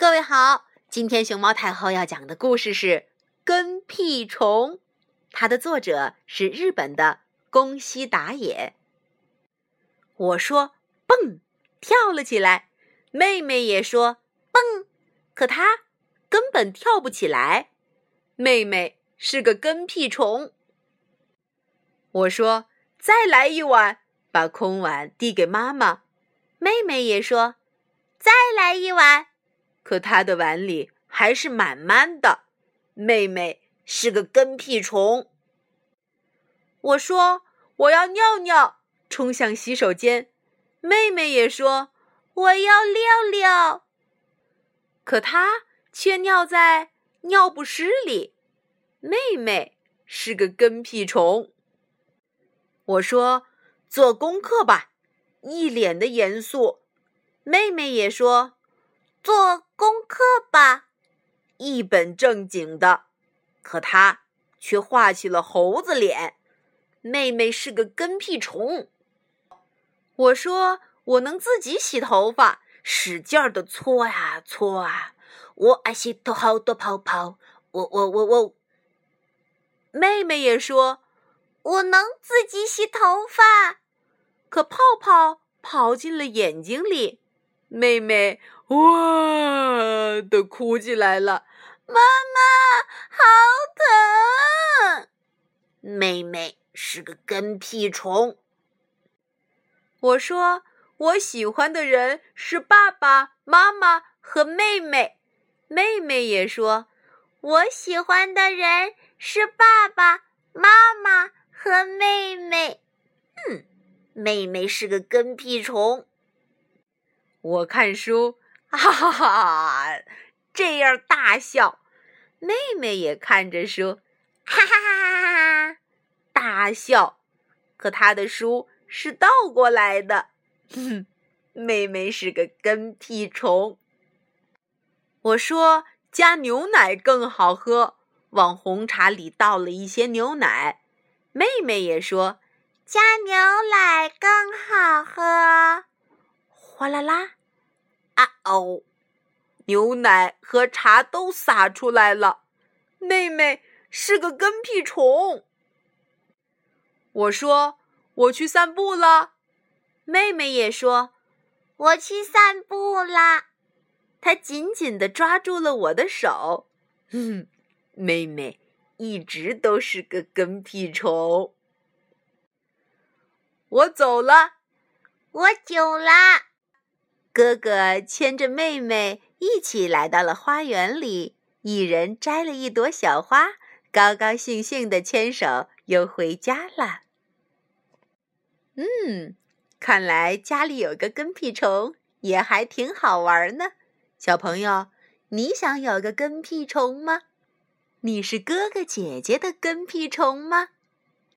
各位好，今天熊猫太后要讲的故事是《跟屁虫》，它的作者是日本的宫西达也。我说蹦，跳了起来，妹妹也说蹦，可她根本跳不起来。妹妹是个跟屁虫。我说再来一碗，把空碗递给妈妈。妹妹也说再来一碗。可他的碗里还是满满的。妹妹是个跟屁虫。我说我要尿尿，冲向洗手间。妹妹也说我要尿尿。可她却尿在尿不湿里。妹妹是个跟屁虫。我说做功课吧，一脸的严肃。妹妹也说。做功课吧，一本正经的。可他却画起了猴子脸。妹妹是个跟屁虫。我说我能自己洗头发，使劲儿的搓呀搓啊。我爱洗头，好多泡泡。我我我我。妹妹也说我能自己洗头发，可泡泡跑进了眼睛里。妹妹。哇的哭起来了，妈妈好疼！妹妹是个跟屁虫。我说我喜欢的人是爸爸妈妈和妹妹，妹妹也说我喜欢的人是爸爸妈妈和妹妹。嗯，妹妹是个跟屁虫。我看书。哈哈哈！这样大笑，妹妹也看着书，哈哈哈哈哈！大笑，可她的书是倒过来的。哼，妹妹是个跟屁虫。我说加牛奶更好喝，往红茶里倒了一些牛奶。妹妹也说加牛奶更好喝。哗啦啦。哦！牛奶和茶都洒出来了。妹妹是个跟屁虫。我说我去散步了。妹妹也说我去散步啦。她紧紧地抓住了我的手。哼，妹妹一直都是个跟屁虫。我走了。我走啦。哥哥牵着妹妹一起来到了花园里，一人摘了一朵小花，高高兴兴的牵手又回家了。嗯，看来家里有个跟屁虫也还挺好玩呢。小朋友，你想有个跟屁虫吗？你是哥哥姐姐的跟屁虫吗？